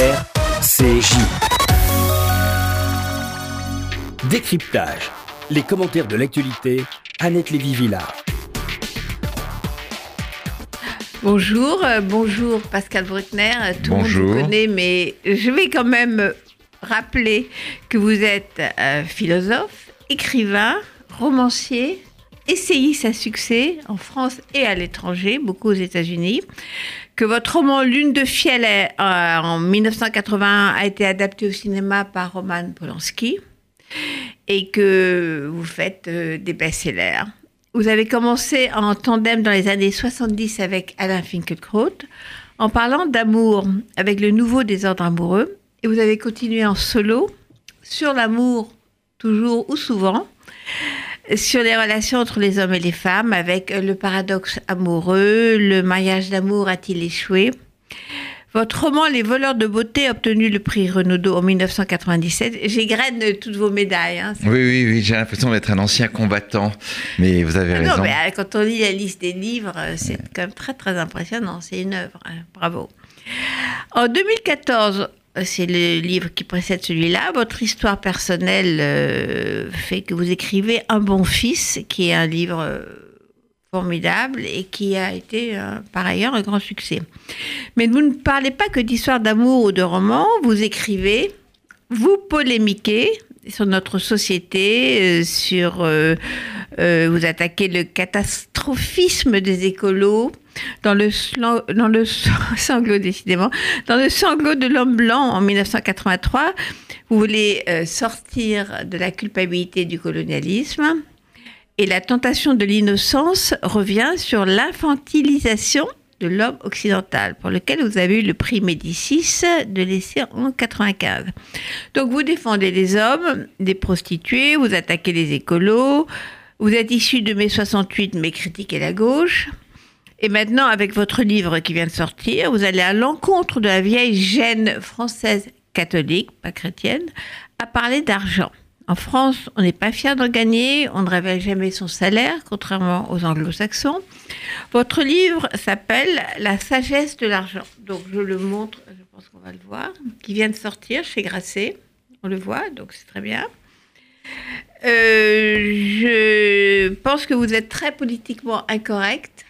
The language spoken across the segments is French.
RCJ. Décryptage. Les commentaires de l'actualité. Annette Lévy-Villard. Bonjour, euh, bonjour Pascal Bruckner. Tout le monde Bonjour. vous connaît, mais je vais quand même rappeler que vous êtes euh, philosophe, écrivain, romancier, essayiste à succès en France et à l'étranger, beaucoup aux États-Unis. Que votre roman Lune de fiel est, euh, en 1981 a été adapté au cinéma par Roman Polanski et que vous faites euh, des best-sellers. Vous avez commencé en tandem dans les années 70 avec Alain Finkielkraut, en parlant d'amour avec le nouveau désordre amoureux, et vous avez continué en solo sur l'amour, toujours ou souvent, sur les relations entre les hommes et les femmes, avec le paradoxe amoureux, le mariage d'amour a-t-il échoué? Votre roman Les voleurs de beauté a obtenu le prix Renaudot en 1997. J'égrène toutes vos médailles. hein. Oui, oui, oui, j'ai l'impression d'être un ancien combattant, mais vous avez Ah raison. non, mais euh, quand on lit la liste des livres, euh, c'est quand même très très impressionnant. C'est une œuvre. hein. Bravo. En 2014, euh, c'est le livre qui précède celui-là. Votre histoire personnelle euh, fait que vous écrivez Un bon fils, qui est un livre euh, formidable et qui a été euh, par ailleurs un grand succès. Mais vous ne parlez pas que d'histoire d'amour ou de romans, vous écrivez, vous polémiquez sur notre société, sur vous attaquez le catastrophisme des écolos dans le slan- dans le sanglot décidément dans le sanglot de l'homme blanc en 1983 vous voulez euh, sortir de la culpabilité du colonialisme et la tentation de l'innocence revient sur l'infantilisation de l'homme occidental, pour lequel vous avez eu le prix Médicis de l'essai en 95. Donc vous défendez les hommes, des prostituées, vous attaquez les écolos, vous êtes issu de mai 68 mais critiquez la gauche. Et maintenant, avec votre livre qui vient de sortir, vous allez à l'encontre de la vieille gêne française catholique, pas chrétienne, à parler d'argent. En France, on n'est pas fier d'en gagner, on ne révèle jamais son salaire, contrairement aux anglo-saxons. Votre livre s'appelle La sagesse de l'argent. Donc je le montre, je pense qu'on va le voir, qui vient de sortir chez Grasset. On le voit, donc c'est très bien. Euh, je pense que vous êtes très politiquement incorrect,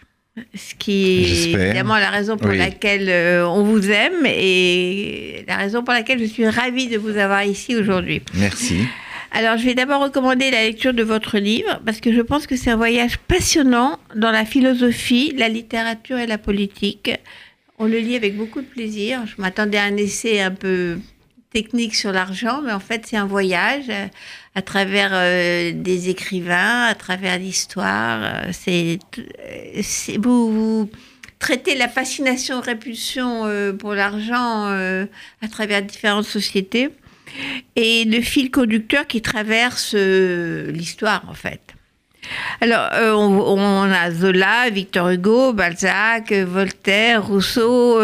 ce qui est évidemment la raison pour Oui. laquelle euh, on vous aime et la raison pour laquelle je suis ravie de vous avoir ici aujourd'hui. Merci. Alors, je vais d'abord recommander la lecture de votre livre parce que je pense que c'est un voyage passionnant dans la philosophie, la littérature et la politique. On le lit avec beaucoup de plaisir. Je m'attendais à un essai un peu technique sur l'argent, mais en fait, c'est un voyage euh, à travers euh, des écrivains, à travers l'histoire. Euh, C'est, vous, traitez la fascination, répulsion pour l'argent à travers différentes sociétés et le fil conducteur qui traverse l'histoire en fait. Alors, on, a Zola, Victor Hugo, Balzac, Voltaire, Rousseau,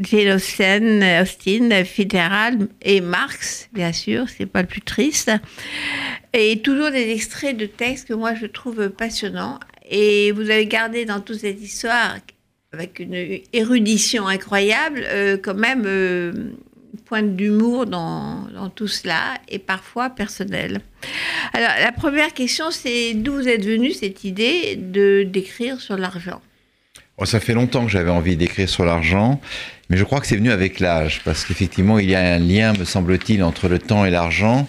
Jane Austin, Fitzgerald et Marx, bien sûr, c'est pas le plus triste. Et toujours des extraits de textes que moi je trouve passionnants. Et vous avez gardé dans toute cette histoire, avec une érudition incroyable, euh, quand même euh, pointe d'humour dans, tout cela et parfois personnel. Alors, la première question, c'est d'où vous êtes venue cette idée de d'écrire sur l'argent? Oh, ça fait longtemps que j'avais envie d'écrire sur l'argent, mais je crois que c'est venu avec l'âge, parce qu'effectivement, il y a un lien, me semble-t-il, entre le temps et l'argent.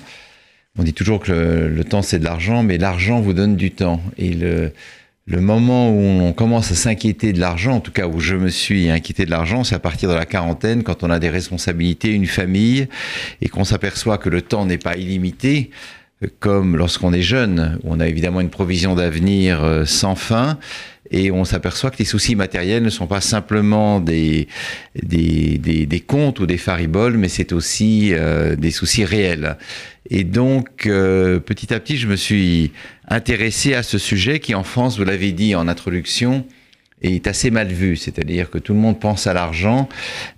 On dit toujours que le, temps, c'est de l'argent, mais l'argent vous donne du temps. Et le, le moment où on commence à s'inquiéter de l'argent, en tout cas où je me suis inquiété de l'argent, c'est à partir de la quarantaine, quand on a des responsabilités, une famille, et qu'on s'aperçoit que le temps n'est pas illimité, comme lorsqu'on est jeune, où on a évidemment une provision d'avenir euh, sans fin, et on s'aperçoit que les soucis matériels ne sont pas simplement des, des, des, des comptes ou des fariboles, mais c'est aussi euh, des soucis réels. Et donc, euh, petit à petit, je me suis intéressé à ce sujet qui, en France, vous l'avez dit en introduction, est assez mal vu. C'est-à-dire que tout le monde pense à l'argent,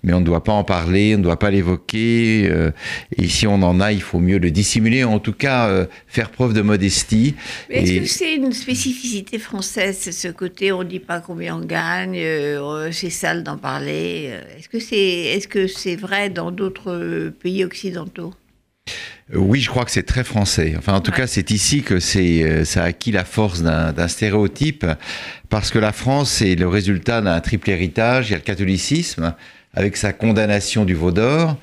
mais on ne doit pas en parler, on ne doit pas l'évoquer. Euh, et si on en a, il faut mieux le dissimuler, en tout cas euh, faire preuve de modestie. Est-ce que c'est une spécificité française, ce côté on ne dit pas combien on gagne, euh, c'est sale d'en parler Est-ce que c'est est -ce c'est vrai dans d'autres pays occidentaux? Oui, je crois que c'est très français. Enfin, en tout cas, c'est ici que c'est, euh, ça a acquis la force d'un stéréotype, parce que la France est le résultat d'un triple héritage. Il y a le catholicisme, avec sa condamnation du veau d'or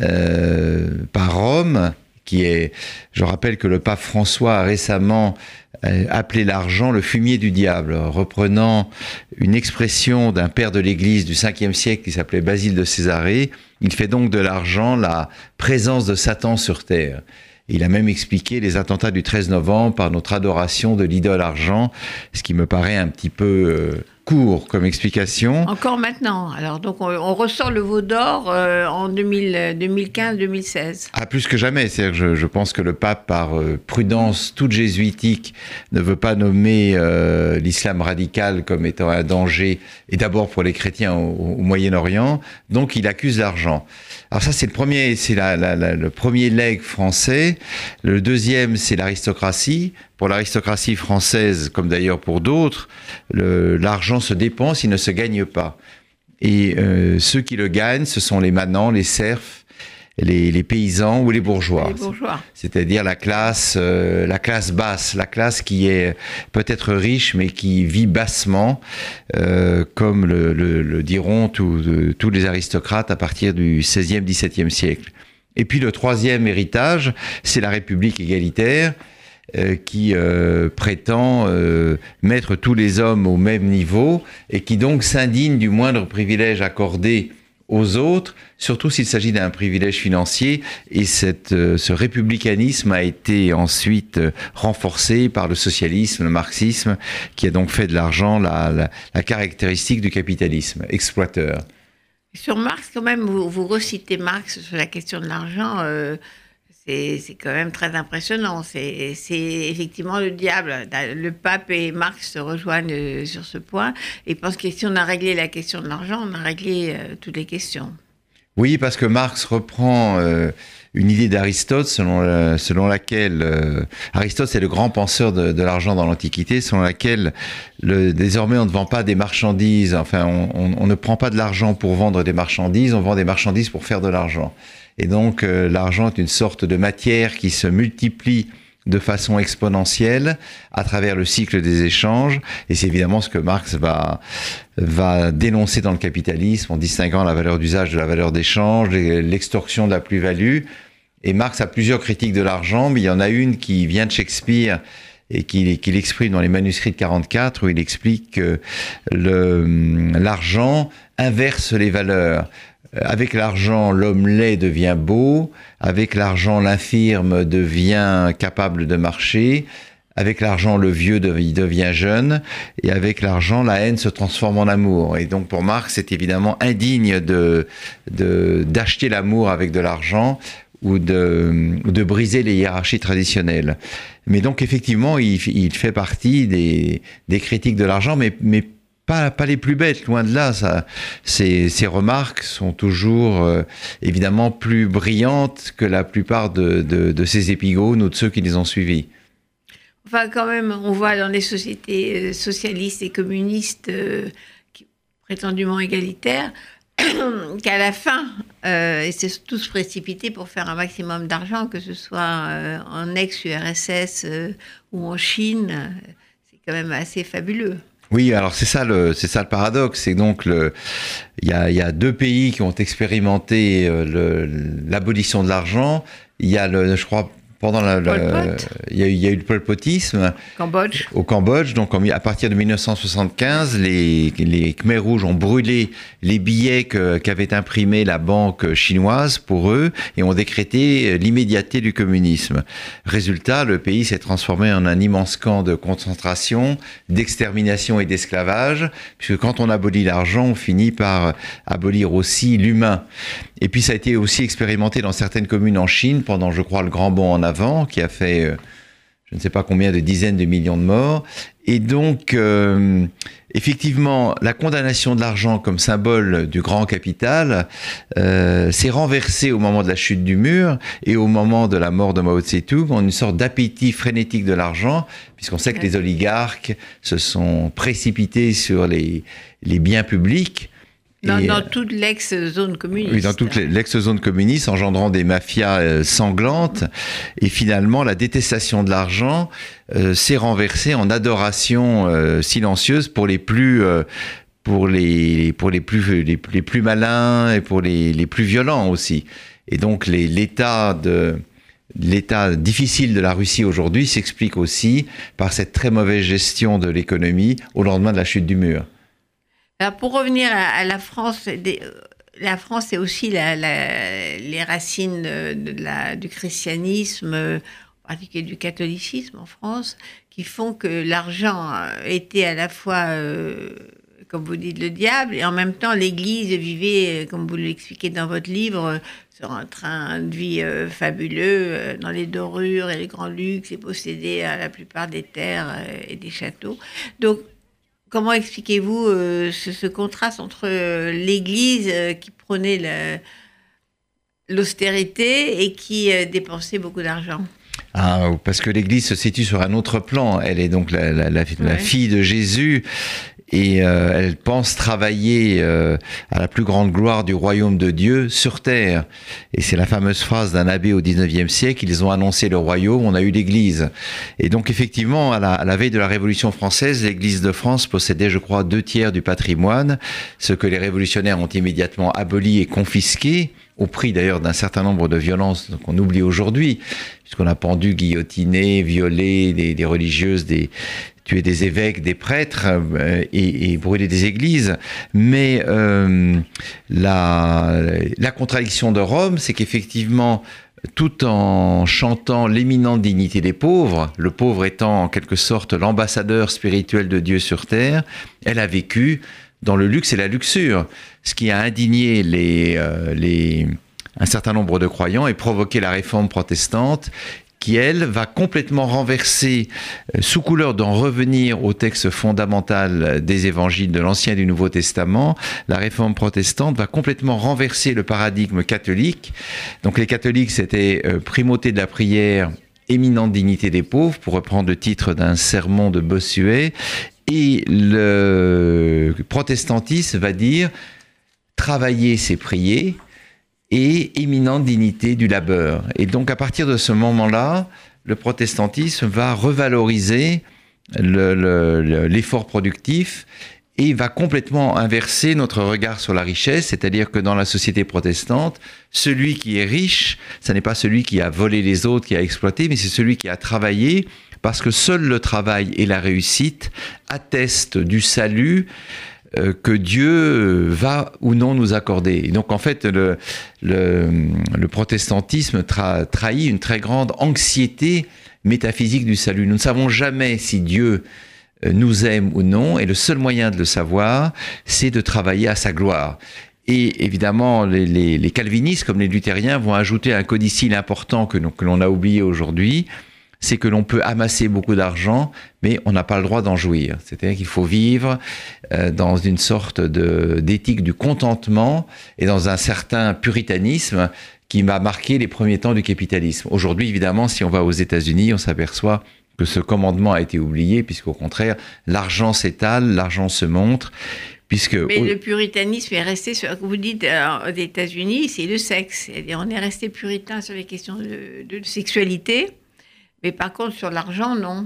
euh, par Rome, qui est, je rappelle que le pape François a récemment euh, appelé l'argent le fumier du diable, reprenant une expression d'un père de l'Église du 5e siècle qui s'appelait Basile de Césarée. Il fait donc de l'argent la présence de Satan sur terre. Il a même expliqué les attentats du 13 novembre par notre adoration de l'idole argent, ce qui me paraît un petit peu euh, court comme explication. Encore maintenant. Alors, donc, on, ressort le veau d'or euh, en 2015-2016. Ah, plus que jamais. cest je, je, pense que le pape, par euh, prudence toute jésuitique, ne veut pas nommer euh, l'islam radical comme étant un danger, et d'abord pour les chrétiens au, Moyen-Orient. Donc, il accuse l'argent. Alors ça, c'est le premier, c'est la, le premier legs français. Le deuxième, c'est l'aristocratie. Pour l'aristocratie française, comme d'ailleurs pour d'autres, l'argent se dépense, il ne se gagne pas. Et euh, ceux qui le gagnent, ce sont les manants, les serfs, les, paysans ou les bourgeois. C'est-à-dire la classe, euh, la classe basse, la classe qui est peut-être riche mais qui vit bassement, euh, comme le, diront tous les aristocrates à partir du 16e, 17e siècle. Et puis le troisième héritage, c'est la République égalitaire euh, qui euh, prétend euh, mettre tous les hommes au même niveau et qui donc s'indigne du moindre privilège accordé aux autres, surtout s'il s'agit d'un privilège financier. Et cette, ce républicanisme a été ensuite renforcé par le socialisme, le marxisme, qui a donc fait de l'argent la, caractéristique du capitalisme exploiteur. Sur Marx, quand même, vous, vous recitez Marx sur la question de l'argent c'est quand même très impressionnant. C'est effectivement le diable. Le pape et Marx se rejoignent euh, sur ce point et pensent que si on a réglé la question de l'argent, on a réglé euh, toutes les questions. Oui, parce que Marx reprend euh, une idée d'Aristote selon, laquelle Aristote c'est le grand penseur de, l'argent dans l'Antiquité, selon laquelle le, désormais on ne vend pas des marchandises, enfin on ne prend pas de l'argent pour vendre des marchandises, on vend des marchandises pour faire de l'argent. Et donc euh, l'argent est une sorte de matière qui se multiplie de façon exponentielle à travers le cycle des échanges. Et c'est évidemment ce que Marx va, va dénoncer dans le capitalisme en distinguant la valeur d'usage de la valeur d'échange, l'extorsion de la plus-value. Et Marx a plusieurs critiques de l'argent, mais il y en a une qui vient de Shakespeare et qu'il exprime dans les manuscrits de 44 où il explique que l'argent inverse les valeurs. Euh, avec l'argent, l'homme laid devient beau, avec l'argent, l'infirme devient capable de marcher, avec l'argent, le vieux devient jeune, et avec l'argent, la haine se transforme en amour. Et donc pour Marx, c'est évidemment indigne de d'acheter l'amour avec de l'argent ou de, de briser les hiérarchies traditionnelles. Mais donc effectivement, il, il fait partie des, des critiques de l'argent, mais, mais pas, les plus bêtes, loin de là. Ces, remarques sont toujours euh, évidemment plus brillantes que la plupart de, ces épigones ou de ceux qui les ont suivis. Enfin, quand même, on voit dans les sociétés euh, socialistes et communistes euh, prétendument égalitaires qu'à la fin, euh, ils s'est tous précipités pour faire un maximum d'argent, que ce soit en ex-URSS ou en Chine. C'est quand même assez fabuleux. Oui, alors c'est ça le c'est ça le paradoxe, c'est donc le il y a, y a, deux pays qui ont expérimenté euh, l'abolition de l'argent. Il y a le je crois pendant la, il, y a, il y, a eu le polpotisme Cambodge. au Cambodge. Donc à partir de 1975, les, les Khmers rouges ont brûlé les billets qu'avait imprimés la banque chinoise pour eux et ont décrété l'immédiateté du communisme. Résultat, le pays s'est transformé en un immense camp de concentration, d'extermination et d'esclavage, puisque quand on abolit l'argent, on finit par abolir aussi l'humain. Et puis ça a été aussi expérimenté dans certaines communes en Chine pendant, je crois, le grand bond en avant qui a fait je ne sais pas combien de dizaines de millions de morts. Et donc, euh, effectivement, la condamnation de l'argent comme symbole du grand capital euh, s'est renversée au moment de la chute du mur et au moment de la mort de Mao Tse-tung en une sorte d'appétit frénétique de l'argent, puisqu'on sait que les oligarques se sont précipités sur les, les biens publics dans, dans, toute l'ex-zone communiste. Oui, dans toute l'ex-zone communiste, engendrant des mafias euh, sanglantes. Et finalement, la détestation de l'argent euh, s'est renversée en adoration euh, silencieuse pour les plus... pour les, pour les plus, les, les, plus malins et pour les, les plus violents aussi. Et donc l'état de, l'état difficile de la Russie aujourd'hui s'explique aussi par cette très mauvaise gestion de l'économie au lendemain de la chute du mur. Alors pour revenir à, la France, euh, la France est aussi les racines du christianisme, en particulier du catholicisme en France, qui font que l'argent était à la fois, euh, comme vous dites, le diable, et en même temps l'Église vivait, comme vous l'expliquez dans votre livre, sur un train de vie euh, fabuleux, dans les dorures et les grands luxes, et possédait la plupart des terres et des châteaux. Donc Comment expliquez-vous euh, ce, contraste entre euh, l'Église euh, qui prônait l'austérité et qui dépensait beaucoup d'argent? Ah, parce que l'Église se situe sur un autre plan. Elle est donc la, fille de Jésus et euh, elle pense travailler euh, à la plus grande gloire du royaume de Dieu sur terre. Et c'est la fameuse phrase d'un abbé au 19e siècle, ils ont annoncé le royaume, on a eu l'Église. Et donc effectivement, à la, à la veille de la Révolution française, l'Église de France possédait, je crois, deux tiers du patrimoine, ce que les révolutionnaires ont immédiatement aboli et confisqué au prix d'ailleurs d'un certain nombre de violences qu'on oublie aujourd'hui, puisqu'on a pendu, guillotiné, violé des, des religieuses, des, tuer des évêques, des prêtres euh, et, et, brûler des églises. Mais euh, la, la contradiction de Rome, c'est qu'effectivement, tout en chantant l'éminente dignité des pauvres, le pauvre étant en quelque sorte l'ambassadeur spirituel de Dieu sur terre, elle a vécu dans le luxe et la luxure, ce qui a indigné les, euh, les, un certain nombre de croyants et provoqué la réforme protestante qui, elle, va complètement renverser, euh, sous couleur d'en revenir au texte fondamental des évangiles de l'Ancien et du Nouveau Testament, la réforme protestante va complètement renverser le paradigme catholique. Donc les catholiques, c'était euh, primauté de la prière, éminente dignité des pauvres, pour reprendre le titre d'un sermon de Bossuet, et le protestantisme va dire travailler, c'est prier, et éminente dignité du labeur. Et donc à partir de ce moment-là, le protestantisme va revaloriser l'effort le, productif et va complètement inverser notre regard sur la richesse, c'est-à-dire que dans la société protestante, celui qui est riche, ce n'est pas celui qui a volé les autres, qui a exploité, mais c'est celui qui a travaillé, parce que seul le travail et la réussite attestent du salut, que Dieu va ou non nous accorder. donc en fait, le, le, protestantisme trahit une très grande anxiété métaphysique du salut. Nous ne savons jamais si Dieu euh, nous aime ou non, et le seul moyen de le savoir, c'est de travailler à sa gloire. Et évidemment, les, les, calvinistes comme les luthériens vont ajouter un codicile important que l'on a oublié aujourd'hui, c'est que l'on peut amasser beaucoup d'argent, mais on n'a pas le droit d'en jouir. C'est-à-dire qu'il faut vivre euh, dans une sorte d'éthique du contentement et dans un certain puritanisme qui m'a marqué les premiers temps du capitalisme. Aujourd'hui, évidemment, si on va aux États-Unis, on s'aperçoit que ce commandement a été oublié, puisqu'au contraire, l'argent s'étale, l'argent se montre. Puisque Mais le puritanisme est resté sur. Vous dites euh, aux États-Unis, c'est le sexe. On est resté puritain sur les questions de, de sexualité. Mais par contre, sur l'argent, non.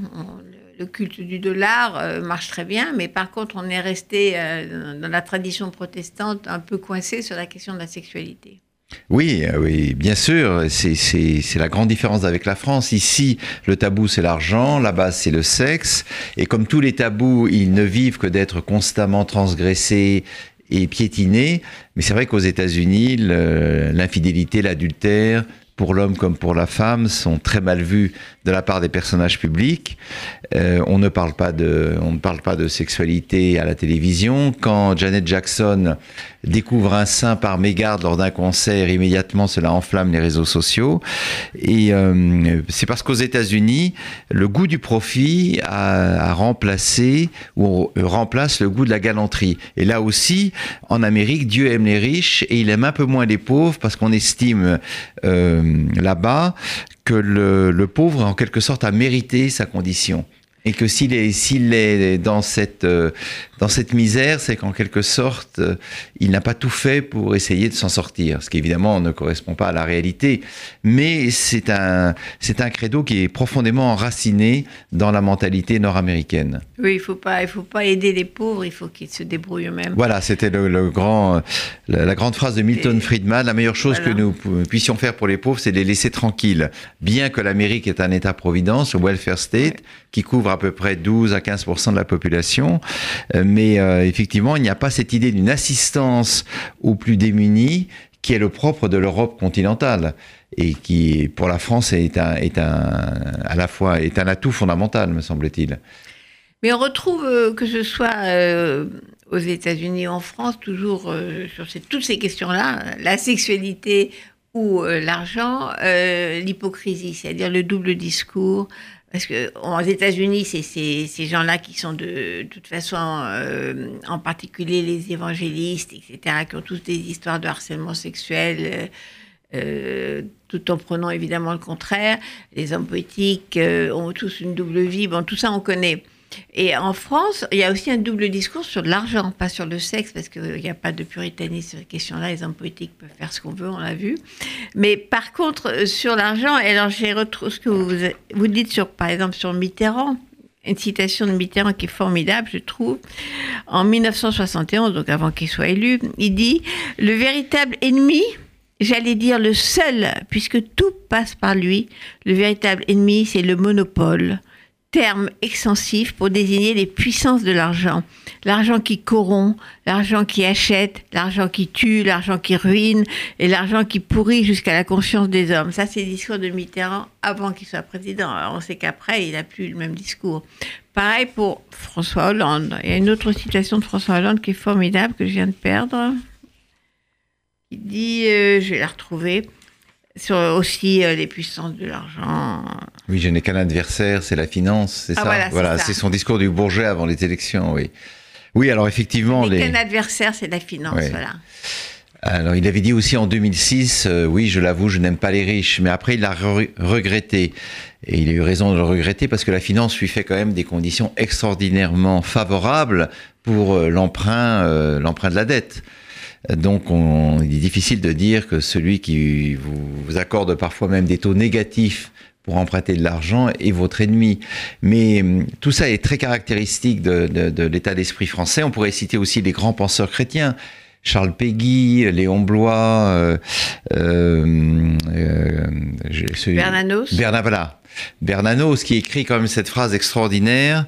le culte du dollar euh, marche très bien, mais par contre, on est resté euh, dans la tradition protestante un peu coincé sur la question de la sexualité. Oui, euh, oui, bien sûr, c'est la grande différence avec la France. Ici, le tabou, c'est l'argent, là-bas, c'est le sexe. Et comme tous les tabous, ils ne vivent que d'être constamment transgressés et piétinés. Mais c'est vrai qu'aux États-Unis, l'infidélité, l'adultère, pour l'homme comme pour la femme sont très mal vus de la part des personnages publics. Euh, on ne parle pas de, on ne parle pas de sexualité à la télévision. Quand Janet Jackson découvre un sein par mégarde lors d'un concert, immédiatement cela enflamme les réseaux sociaux. Et euh, c'est parce qu'aux États-Unis, le goût du profit a, a, remplacé ou remplace le goût de la galanterie. Et là aussi, en Amérique, Dieu aime les riches et il aime un peu moins les pauvres parce qu'on estime euh, là-bas que le, le pauvre, en quelque sorte, a mérité sa condition et que s'il est, s'il est dans cette, euh, dans cette misère, c'est qu'en quelque sorte, euh, il n'a pas tout fait pour essayer de s'en sortir, ce qui évidemment ne correspond pas à la réalité. Mais c'est un, c'est un credo qui est profondément enraciné dans la mentalité nord-américaine. Oui, il faut pas, il faut pas aider les pauvres, il faut qu'ils se débrouillent eux-mêmes. Voilà, c'était le, le, grand, la, la, grande phrase de Milton Friedman. La meilleure chose voilà. que nous puissions faire pour les pauvres, c'est de les laisser tranquilles. Bien que l'Amérique est un État-providence, le welfare state, qui couvre à peu près 12 à 15% de la population. Euh, mais euh, effectivement, il n'y a pas cette idée d'une assistance aux plus démunis qui est le propre de l'Europe continentale et qui, pour la France, est un, est un, à la fois est un atout fondamental, me semble-t-il. Mais on retrouve euh, que ce soit euh, aux États-Unis, en France, toujours sur toutes ces questions-là, la sexualité ou l'argent, l'hypocrisie, c'est-à-dire le double discours, parce que aux États-Unis, c'est ces gens-là qui sont de, toute façon, euh, en particulier les évangélistes, etc., qui ont tous des histoires de harcèlement sexuel, euh, tout en prenant évidemment le contraire. Les hommes politiques euh, ont tous une double vie. Bon, tout ça, on connaît. Et en France, il y a aussi un double discours sur l'argent, pas sur le sexe, parce qu'il n'y a pas de puritanisme sur cette question-là. Les hommes politiques peuvent faire ce qu'on veut, on l'a vu. Mais par contre, sur l'argent, alors j'ai retrouvé ce que vous, vous dites sur, par exemple, sur Mitterrand. Une citation de Mitterrand qui est formidable, je trouve. En 1971, donc avant qu'il soit élu, il dit Le véritable ennemi, j'allais dire le seul, puisque tout passe par lui, le véritable ennemi, c'est le monopole terme extensif pour désigner les puissances de l'argent. L'argent qui corrompt, l'argent qui achète, l'argent qui tue, l'argent qui ruine et l'argent qui pourrit jusqu'à la conscience des hommes. Ça, c'est le discours de Mitterrand avant qu'il soit président. Alors, on sait qu'après, il n'a plus le même discours. Pareil pour François Hollande. Il y a une autre citation de François Hollande qui est formidable, que je viens de perdre. Il dit, euh, je vais la retrouver, sur aussi euh, les puissances de l'argent. Oui, je n'ai qu'un adversaire, c'est la finance, c'est ah, ça Voilà, voilà c'est son discours du Bourget avant les élections, oui. Oui, alors effectivement... Les... Qu'un adversaire, c'est la finance, oui. voilà. Alors, il avait dit aussi en 2006, euh, oui, je l'avoue, je n'aime pas les riches, mais après, il l'a re regretté. Et il a eu raison de le regretter parce que la finance lui fait quand même des conditions extraordinairement favorables pour euh, l'emprunt, euh, l'emprunt de la dette. Donc, on, il est difficile de dire que celui qui vous, vous, accorde parfois même des taux négatifs pour emprunter de l'argent est votre ennemi. Mais tout ça est très caractéristique de, de, de l'état d'esprit français. On pourrait citer aussi les grands penseurs chrétiens. Charles Péguy, Léon Blois, euh, euh, euh, Bernanos. Berna, voilà. Bernanos qui écrit quand même cette phrase extraordinaire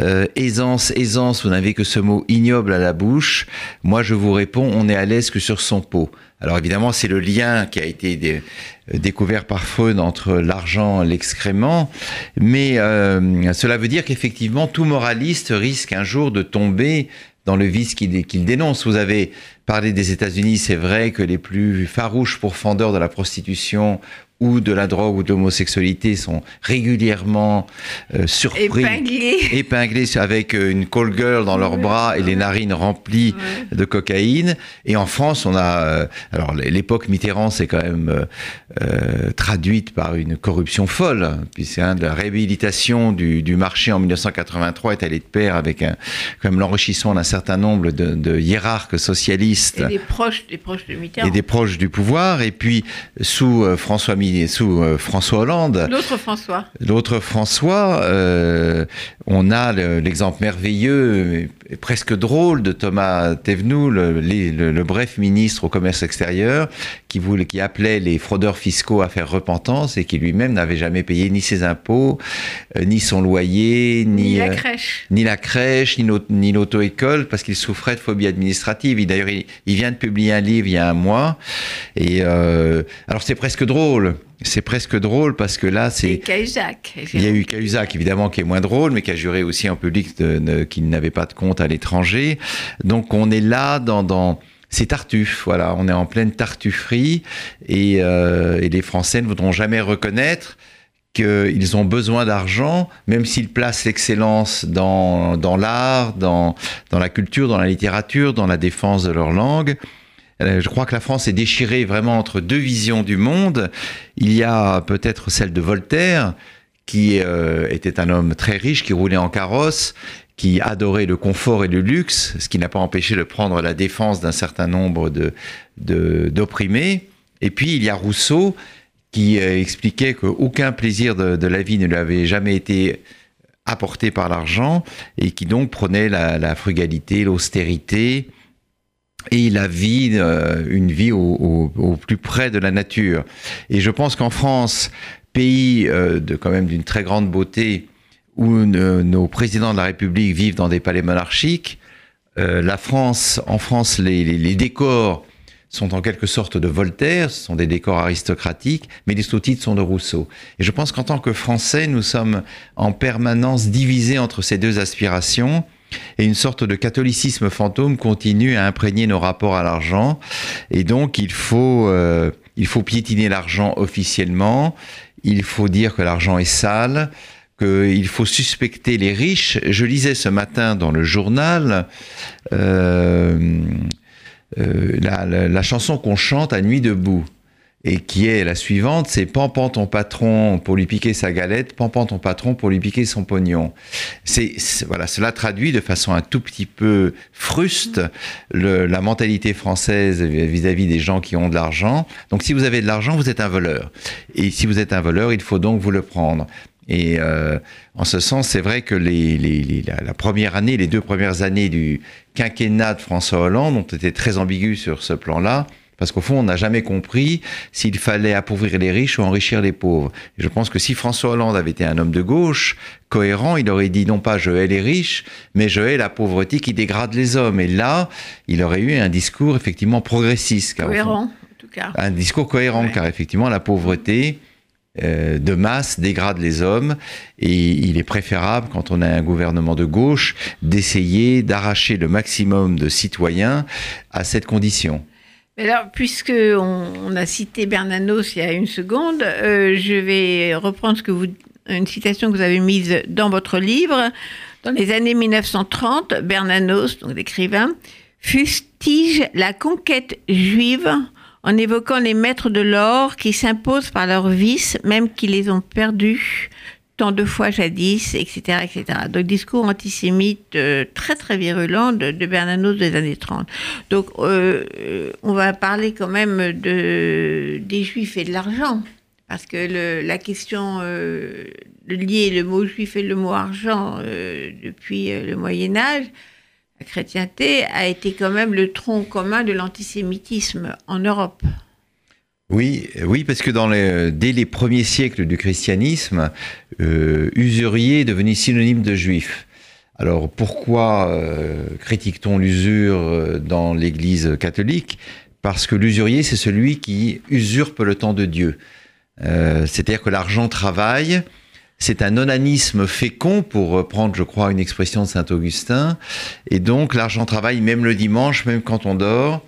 euh, aisance, aisance, vous n'avez que ce mot ignoble à la bouche. Moi, je vous réponds, on n'est à l'aise que sur son pot. Alors évidemment, c'est le lien qui a été dé découvert par Freud entre l'argent et l'excrément, mais euh, cela veut dire qu'effectivement, tout moraliste risque un jour de tomber dans le vice qu'il qu dénonce. Vous avez parlé des États-Unis, c'est vrai que les plus farouches pourfendeurs de la prostitution ou de la drogue ou de l'homosexualité sont régulièrement euh, surpris, épinglés. épinglés avec euh, une call girl dans leurs bras et les narines remplies de cocaïne. Et en France, on a, euh, alors l'époque Mitterrand, c'est quand même euh, traduite par une corruption folle, puisque hein, la réhabilitation du, du, marché en 1983 est allée de pair avec un, quand même l'enrichissement d'un certain nombre de, de, hiérarques socialistes et des proches, des proches de Mitterrand et des proches du pouvoir. Et puis sous François Mitterrand sous euh, François Hollande. L'autre François. L'autre François, euh, on a l'exemple le, merveilleux, presque drôle de Thomas Thévenoud, le, le, le, bref ministre au commerce extérieur, qui, voulait, qui appelait les fraudeurs fiscaux à faire repentance et qui lui-même n'avait jamais payé ni ses impôts, euh, ni son loyer, ni, ni la crèche, ni la crèche, ni l'auto-école, parce qu'il souffrait de phobie administrative. D'ailleurs, il, il, vient de publier un livre il y a un mois. Et euh, alors, c'est presque drôle c'est presque drôle parce que là, c'est. Il y a eu Cahuzac, évidemment, qui est moins drôle, mais qui a juré aussi en public qu'il n'avait pas de compte à l'étranger. Donc, on est là dans, dans, c'est Tartuffe. Voilà, on est en pleine tartufferie et, euh, et les Français ne voudront jamais reconnaître qu'ils ont besoin d'argent, même s'ils placent l'excellence dans, dans l'art, dans, dans la culture, dans la littérature, dans la défense de leur langue. Euh, je crois que la France est déchirée vraiment entre deux visions du monde. Il y a peut-être celle de Voltaire, qui euh, était un homme très riche, qui roulait en carrosse, qui adorait le confort et le luxe, ce qui n'a pas empêché de prendre la défense d'un certain nombre d'opprimés. Et puis il y a Rousseau, qui euh, expliquait qu'aucun plaisir de, la vie ne lui avait jamais été apporté par l'argent et qui donc prenait la, frugalité, l'austérité et la vie, euh, une vie au, plus près de la nature. Et je pense qu'en France, pays euh, de quand même d'une très grande beauté, où nos présidents de la République vivent dans des palais monarchiques, la France, en France, les décors sont en quelque sorte de Voltaire, ce sont des décors aristocratiques, mais les sous-titres sont de Rousseau. Et je pense qu'en tant que Français, nous sommes en permanence divisés entre ces deux aspirations. Et une sorte de catholicisme fantôme continue à imprégner nos rapports à l'argent. Et donc, il faut, euh, il faut piétiner l'argent officiellement. Il faut dire que l'argent est sale qu'il faut suspecter les riches. Je lisais ce matin dans le journal euh, euh, la, chanson qu'on chante à nuit debout et qui est la suivante, c'est Pampan ton patron pour lui piquer sa galette, Pampan ton patron pour lui piquer son pognon. C'est voilà, cela traduit de façon un tout petit peu fruste la mentalité française vis-à-vis des gens qui ont de l'argent. Donc si vous avez de l'argent, vous êtes un voleur. Et si vous êtes un voleur, il faut donc vous le prendre. Et euh, en ce sens, c'est vrai que les, la, première année, les deux premières années du quinquennat de François Hollande ont été très ambiguës sur ce plan-là. Parce qu'au fond, on n'a jamais compris s'il fallait appauvrir les riches ou enrichir les pauvres. Et je pense que si François Hollande avait été un homme de gauche, cohérent, il aurait dit non pas je hais les riches, mais je hais la pauvreté qui dégrade les hommes. Et là, il aurait eu un discours effectivement progressiste. Cohérent, en tout cas. Un discours cohérent, car effectivement, la pauvreté euh, de masse dégrade les hommes et il est préférable quand on a un gouvernement de gauche d'essayer d'arracher le maximum de citoyens à cette condition. Alors, puisque on, a cité Bernanos il y a une seconde, euh, je vais reprendre ce que vous, une citation que vous avez mise dans votre livre. Dans les années 1930, Bernanos, donc l'écrivain, fustige la conquête juive en évoquant les maîtres de l'or qui s'imposent par leurs vices, même qu'ils les ont perdus tant de fois jadis, etc., etc. Donc, discours antisémite euh, très, très virulent de, Bernanos des années 30. Donc, euh, on va parler quand même de, des juifs et de l'argent. Parce que la question euh, de lier le mot juif et le mot argent depuis le Moyen Âge, la chrétienté a été quand même le tronc commun de l'antisémitisme en Europe. Oui, oui, parce que dans les, dès les premiers siècles du christianisme, euh, usurier est devenu synonyme de juif. Alors pourquoi euh, critique-t-on l'usure euh, dans l'Église catholique? Parce que l'usurier, c'est celui qui usurpe le temps de Dieu. C'est-à-dire que l'argent travaille, c'est un onanisme fécond, pour reprendre, je crois, une expression de saint Augustin. Et donc, l'argent travaille même le dimanche, même quand on dort.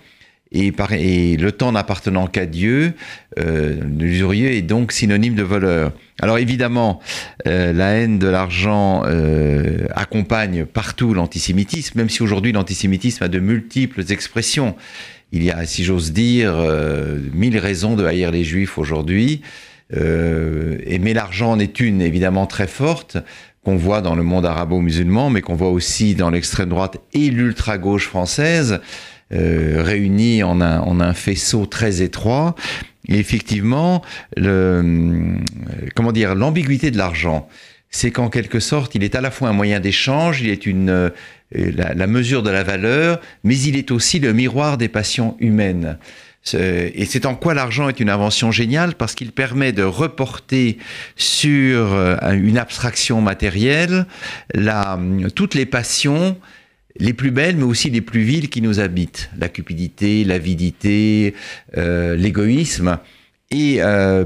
Et, le temps n'appartenant qu'à Dieu, euh, l'usurier est donc synonyme de voleur. Alors évidemment, euh, la haine de l'argent euh, accompagne partout l'antisémitisme, même si aujourd'hui l'antisémitisme a de multiples expressions. Il y a, si j'ose dire, mille raisons de haïr les juifs aujourd'hui. Euh, et, mais l'argent en est une évidemment très forte qu'on voit dans le monde arabo-musulman, mais qu'on voit aussi dans l'extrême droite et l'ultra-gauche française, euh, réunis en un, en un faisceau très étroit. Et effectivement, le, comment dire, l'ambiguïté de l'argent, c'est qu'en quelque sorte, il est à la fois un moyen d'échange, il est une, euh, la, la mesure de la valeur, mais il est aussi le miroir des passions humaines. Et c'est en quoi l'argent est une invention géniale parce qu'il permet de reporter sur euh, une abstraction matérielle la, toutes les passions les plus belles, mais aussi les plus viles qui nous habitent. La cupidité, l'avidité, euh, l'égoïsme. Et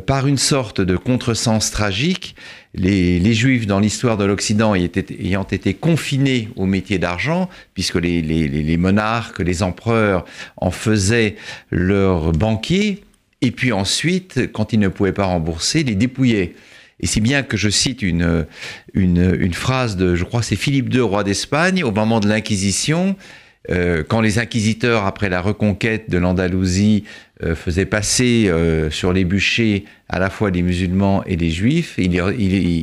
par une sorte de contresens tragique, les, Juifs dans l'histoire de l'Occident ayant été confinés au métier d'argent, puisque les, les, monarques, les empereurs en faisaient leurs banquiers, et puis ensuite, quand ils ne pouvaient pas rembourser, les dépouillaient. Et si bien que je cite une, une, une phrase de, je crois c'est Philippe II, roi d'Espagne, au moment de l'Inquisition, euh, quand les inquisiteurs, après la reconquête de l'Andalousie, euh, faisaient passer euh, sur les bûchers à la fois les musulmans et les juifs, il,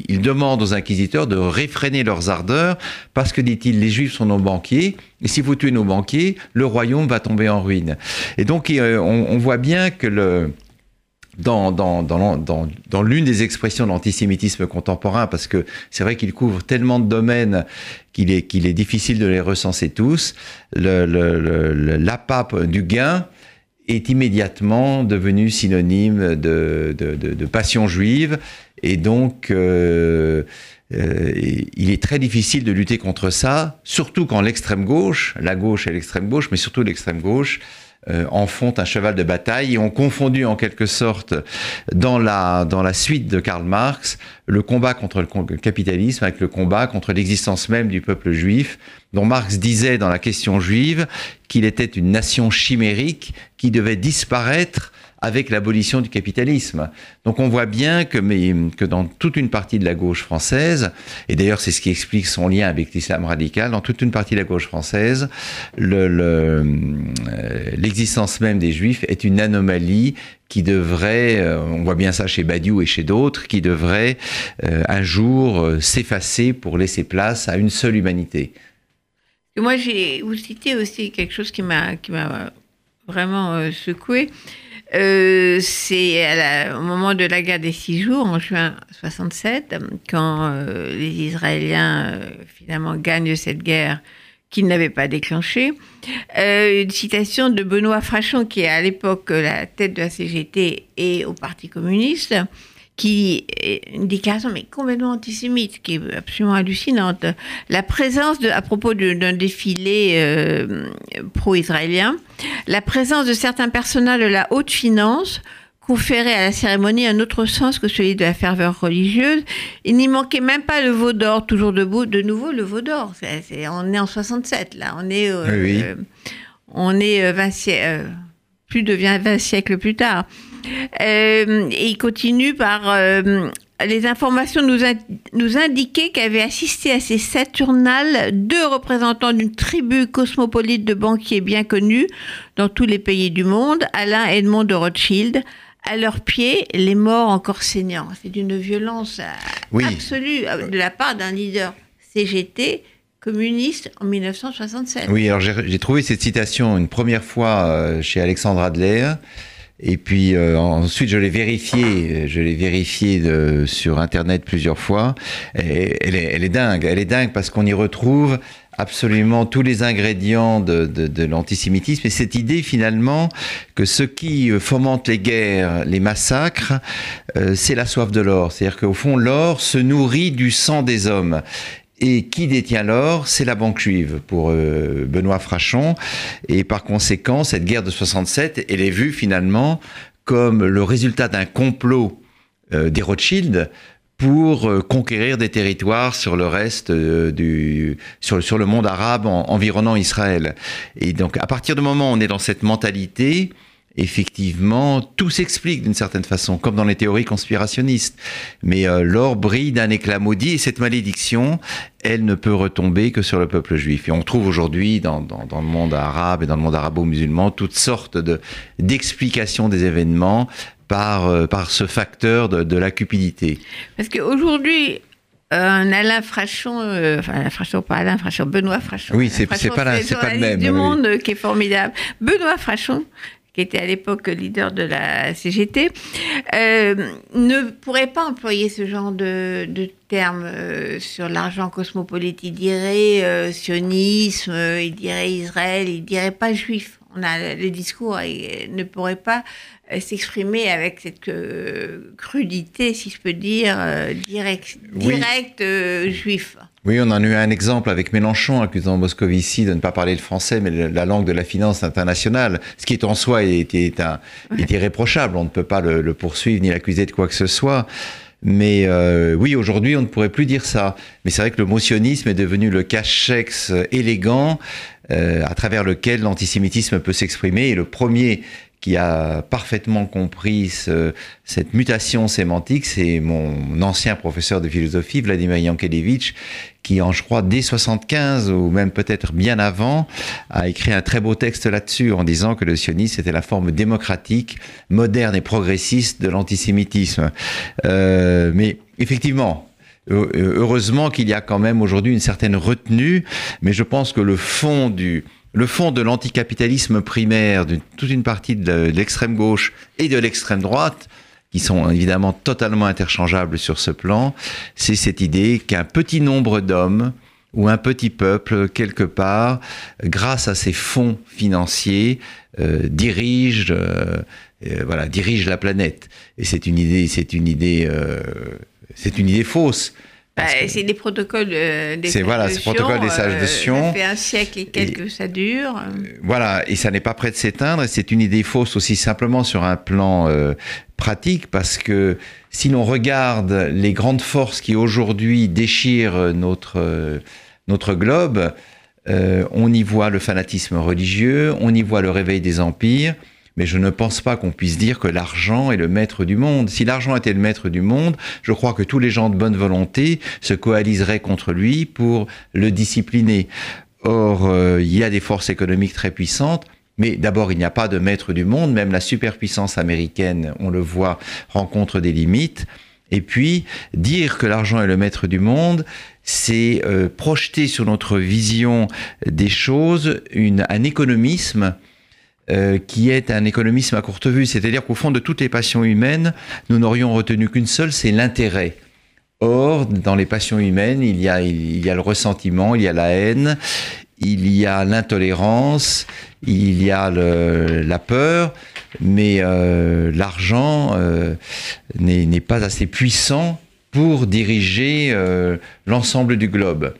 il, demande aux inquisiteurs de réfréner leurs ardeurs, parce que, dit-il, les juifs sont nos banquiers, et si vous tuez nos banquiers, le royaume va tomber en ruine. Et donc, on, on voit bien que le dans, l'une des expressions de l'antisémitisme contemporain, parce que c'est vrai qu'il couvre tellement de domaines qu'il est, difficile de les recenser tous, le, le, l'appât du gain est immédiatement devenu synonyme de, passion juive, et donc euh, euh, il est très difficile de lutter contre ça, surtout quand l'extrême gauche, la gauche et l'extrême gauche, mais surtout l'extrême gauche, en font un cheval de bataille et ont confondu en quelque sorte dans la, dans la suite de Karl Marx le combat contre le capitalisme avec le combat contre l'existence même du peuple juif, dont Marx disait dans la question juive qu'il était une nation chimérique qui devait disparaître avec l'abolition du capitalisme. Donc on voit bien que, dans toute une partie de la gauche française, et d'ailleurs c'est ce qui explique son lien avec l'islam radical, dans toute une partie de la gauche française, euh, l'existence le, même des juifs est une anomalie qui devrait, euh, on voit bien ça chez Badiou et chez d'autres, qui devrait euh, un jour s'effacer pour laisser place à une seule humanité. Moi, j'ai vous cité aussi quelque chose qui m'a vraiment secoué. Euh, c'est au moment de la guerre des six jours, en juin 67, quand euh, les Israéliens euh, finalement gagnent cette guerre qu'ils n'avaient pas déclenchée. une citation de Benoît Frachon, qui est à l'époque la tête de la CGT et au Parti communiste, qui est une déclaration mais complètement antisémite, qui est absolument hallucinante. La présence, de, à propos d'un défilé euh, pro-israélien, la présence de certains personnages de la haute finance conférait à la cérémonie un autre sens que celui de la ferveur religieuse. Il n'y manquait même pas le veau d'or, toujours debout. De nouveau, le veau d'or. on est en 67, là. On est, euh, euh, on est 20 plus de 20 siècles plus tard. Euh, et il continue par euh, les informations nous, nous indiquaient qu'avaient assisté à ces Saturnales deux représentants d'une tribu cosmopolite de banquiers bien connus dans tous les pays du monde, Alain Edmond de Rothschild. À leurs pieds, les morts encore saignants. C'est d'une violence euh, absolue de la part d'un leader CGT communiste en 1967. Oui, alors j'ai trouvé cette citation une première fois chez Alexandre Adler. Et puis euh, ensuite, je l'ai vérifié, je l'ai vérifié sur Internet plusieurs fois. Elle, est, elle est dingue, elle est dingue parce qu'on y retrouve absolument tous les ingrédients de, de, de l'antisémitisme et cette idée finalement que ce qui fomente les guerres, les massacres, euh, c'est la soif de l'or. C'est-à-dire qu'au fond, l'or se nourrit du sang des hommes. Et qui détient l'or? C'est la banque juive pour euh, Benoît Frachon. Et par conséquent, cette guerre de 67, elle est vue finalement comme le résultat d'un complot euh, des Rothschild pour euh, conquérir des territoires sur le reste du sur, sur le monde arabe environnant Israël. Et donc à partir du moment où on est dans cette mentalité, effectivement, tout s'explique d'une certaine façon, comme dans les théories conspirationnistes. Mais euh, l'or brille d'un éclat maudit et cette malédiction, elle ne peut retomber que sur le peuple juif. Et on trouve aujourd'hui dans, le monde arabe et dans le monde arabo-musulman toutes sortes de, d'explications des événements par, euh, par ce facteur de, la cupidité. Parce qu'aujourd'hui, un Alain Frachon, euh, enfin Alain Frachon, pas Alain Frachon, Benoît Frachon. Oui, c'est, c'est pas, la, c'est pas le même. du monde qui est formidable. Benoît Frachon, qui était à l'époque leader de la CGT, euh, ne pourrait pas employer ce genre de, de termes euh, sur l'argent cosmopolite. Il dirait euh, sionisme, il dirait Israël, il dirait pas juif. On a le discours ne pourrait pas s'exprimer avec cette crudité, si je peux dire, direct, direct juif. Oui, on en a eu un exemple avec Mélenchon, accusant Moscovici de ne pas parler le français, mais la langue de la finance internationale, ce qui est en soi est, irréprochable. On ne peut pas le, poursuivre ni l'accuser de quoi que ce soit. Mais euh, oui, aujourd'hui, on ne pourrait plus dire ça. Mais c'est vrai que le motionnisme est devenu le cachex élégant euh, à travers lequel l'antisémitisme peut s'exprimer. Et le premier qui a parfaitement compris cette mutation sémantique, c'est mon ancien professeur de philosophie, Vladimir Yankelevitch, qui en, je crois, dès 75 ou même peut-être bien avant, a écrit un très beau texte là-dessus en disant que le sionisme était la forme démocratique, moderne et progressiste de l'antisémitisme. Euh, mais effectivement, heureusement qu'il y a quand même aujourd'hui une certaine retenue, mais je pense que le fond du, le fond de l'anticapitalisme primaire de toute une partie de l'extrême gauche et de l'extrême droite, qui sont évidemment totalement interchangeables sur ce plan, c'est cette idée qu'un petit nombre d'hommes ou un petit peuple, quelque part, grâce à ces fonds financiers, euh, dirige, euh, euh, voilà, dirige la planète. Et c'est une idée, c'est une idée, c'est une idée fausse. Bah, c'est des protocoles euh, des C'est voilà, des sages de euh, Sion. Ça fait un siècle et quelques ça dure. Euh, voilà, et ça n'est pas prêt de s'éteindre. Et c'est une idée fausse aussi simplement sur un plan pratique, parce que si l'on regarde les grandes forces qui aujourd'hui déchirent notre notre globe, on y voit le fanatisme religieux, on y voit le réveil des empires mais je ne pense pas qu'on puisse dire que l'argent est le maître du monde. Si l'argent était le maître du monde, je crois que tous les gens de bonne volonté se coaliseraient contre lui pour le discipliner. Or, euh, il y a des forces économiques très puissantes. Mais d'abord, il n'y a pas de maître du monde. Même la superpuissance américaine, on le voit, rencontre des limites. Et puis, dire que l'argent est le maître du monde, c'est euh, projeter sur notre vision des choses un économisme euh, qui est un économisme à courte vue. C'est-à-dire qu'au fond de toutes les passions humaines, nous n'aurions retenu qu'une seule, c'est l'intérêt. Or, dans les passions humaines, il y, a, le ressentiment, il y a la haine, il y a l'intolérance, il y a la peur, mais euh, l'argent euh, n'est pas assez puissant pour diriger l'ensemble du globe.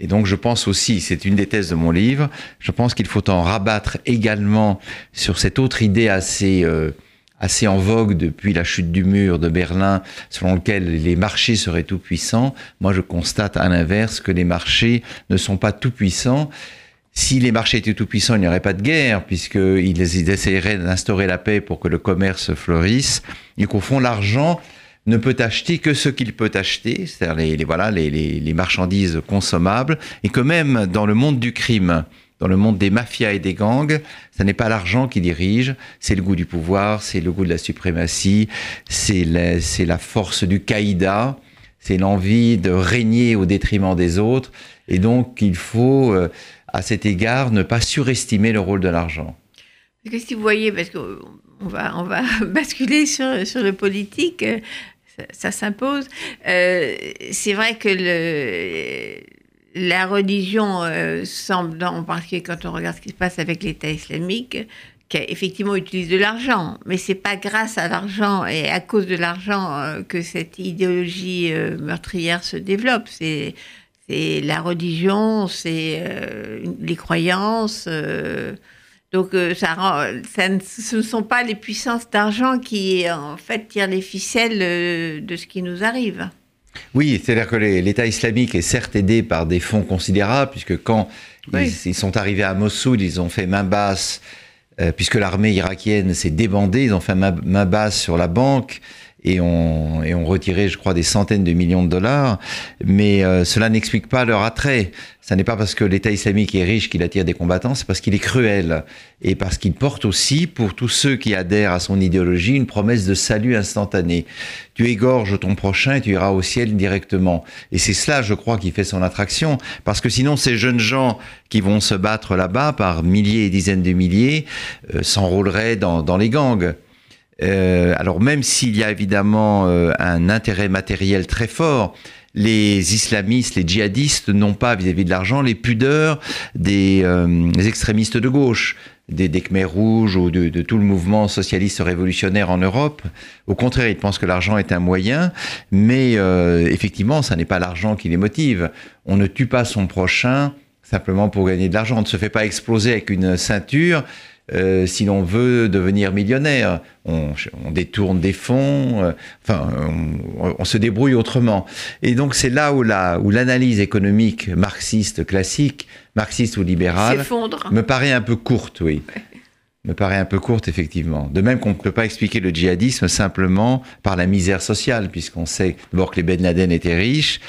Et donc je pense aussi, c'est une des thèses de mon livre, je pense qu'il faut en rabattre également sur cette autre idée assez, euh, assez en vogue depuis la chute du mur de Berlin, selon lequel les marchés seraient tout puissants. Moi je constate à l'inverse que les marchés ne sont pas tout puissants. Si les marchés étaient tout puissants, il n'y aurait pas de guerre, puisqu'ils ils essaieraient d'instaurer la paix pour que le commerce fleurisse, et qu'au fond l'argent ne peut acheter que ce qu'il peut acheter, c'est-à-dire les, voilà, les, marchandises consommables, et que même dans le monde du crime, dans le monde des mafias et des gangs, ce n'est pas l'argent qui dirige, c'est le goût du pouvoir, c'est le goût de la suprématie, c'est la, force du caïda, c'est l'envie de régner au détriment des autres, et donc il faut, euh, à cet égard, ne pas surestimer le rôle de l'argent. Qu'est-ce que vous voyez, parce qu'on va, basculer sur, sur le politique, ça, s'impose. Euh, c'est vrai que la religion euh, semble, en particulier quand on regarde ce qui se passe avec l'État islamique, qui effectivement utilise de l'argent, mais c'est pas grâce à l'argent et à cause de l'argent euh, que cette idéologie meurtrière se développe. C'est la religion, c'est les croyances. Donc, euh, ça, ça ce ne sont pas les puissances d'argent qui, en fait, tirent les ficelles euh, de ce qui nous arrive. Oui, c'est-à-dire que l'État islamique est certes aidé par des fonds considérables, puisque quand ils, sont arrivés à Mossoul, ils ont fait main basse, euh, puisque l'armée irakienne s'est débandée, ils ont fait main, main basse sur la banque et ont, et ont retiré, je crois, des centaines de millions de dollars. Mais euh, cela n'explique pas leur attrait. Ça n'est pas parce que l'État islamique est riche qu'il attire des combattants, c'est parce qu'il est cruel et parce qu'il porte aussi, pour tous ceux qui adhèrent à son idéologie, une promesse de salut instantané. Tu égorges ton prochain et tu iras au ciel directement. Et c'est cela, je crois, qui fait son attraction. Parce que sinon, ces jeunes gens qui vont se battre là-bas par milliers et dizaines de milliers euh, s'enrôleraient dans, dans les gangs. Euh, alors même s'il y a évidemment euh, un intérêt matériel très fort, les islamistes, les djihadistes n'ont pas vis-à-vis de l'argent les pudeurs des, euh, extrémistes de gauche. des, des Khmers rouges ou de, tout le mouvement socialiste révolutionnaire en Europe. Au contraire, il pense que l'argent est un moyen, mais effectivement, ça n'est pas l'argent qui les motive. On ne tue pas son prochain simplement pour gagner de l'argent. On ne se fait pas exploser avec une ceinture euh, si l'on veut devenir millionnaire. On, on détourne des fonds, euh, enfin, on, on, se débrouille autrement. Et donc c'est là où l'analyse où économique marxiste classique, marxiste ou libérale, me paraît un peu courte, oui. Ouais. Me paraît un peu courte, effectivement. De même qu'on ne peut pas expliquer le djihadisme simplement par la misère sociale, puisqu'on sait d'abord que les Ben Laden étaient riches,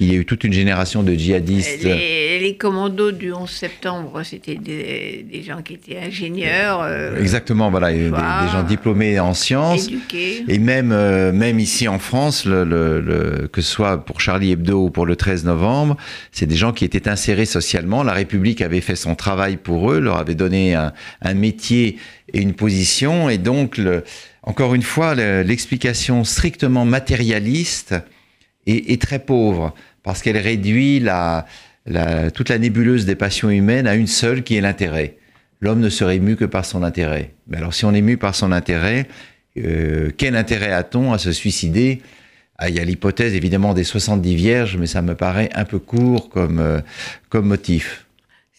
qu'il y a eu toute une génération de djihadistes. Les, les commandos du 11 septembre, c'était des, des, gens qui étaient ingénieurs. Euh, Exactement, voilà, des, des, gens diplômés en sciences. Éduqués. Et même, euh, même ici en France, le, le, le, que ce soit pour Charlie Hebdo ou pour le 13 novembre, c'est des gens qui étaient insérés socialement. La République avait fait son travail pour eux, leur avait donné un, un métier et une position. Et donc, le, encore une fois, l'explication strictement matérialiste est, est très pauvre parce qu'elle réduit la, la, toute la nébuleuse des passions humaines à une seule qui est l'intérêt. L'homme ne serait ému que par son intérêt. Mais alors si on est ému par son intérêt, euh, quel intérêt a-t-on à se suicider? Ah, Il y a l'hypothèse évidemment des 70 vierges, mais ça me paraît un peu court comme, euh, comme motif.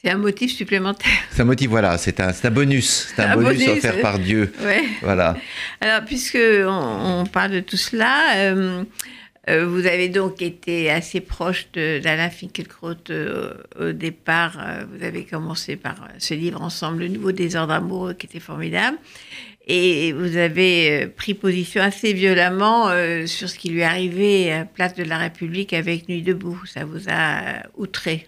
C'est un motif supplémentaire. C'est un motif, voilà, c'est un, un, bonus, c'est un, un, bonus, bonus offert par Dieu. Ouais. Voilà. Alors, puisque on, on, parle de tout cela, euh, euh, vous avez donc été assez proche d'Alain Finkielkraut euh, au départ. Euh, vous avez commencé par ce livre ensemble, Le Nouveau désordre amoureux, qui était formidable. Et vous avez pris position assez violemment sur ce qui lui arrivait à Place de la République avec Nuit debout. Ça vous a outré.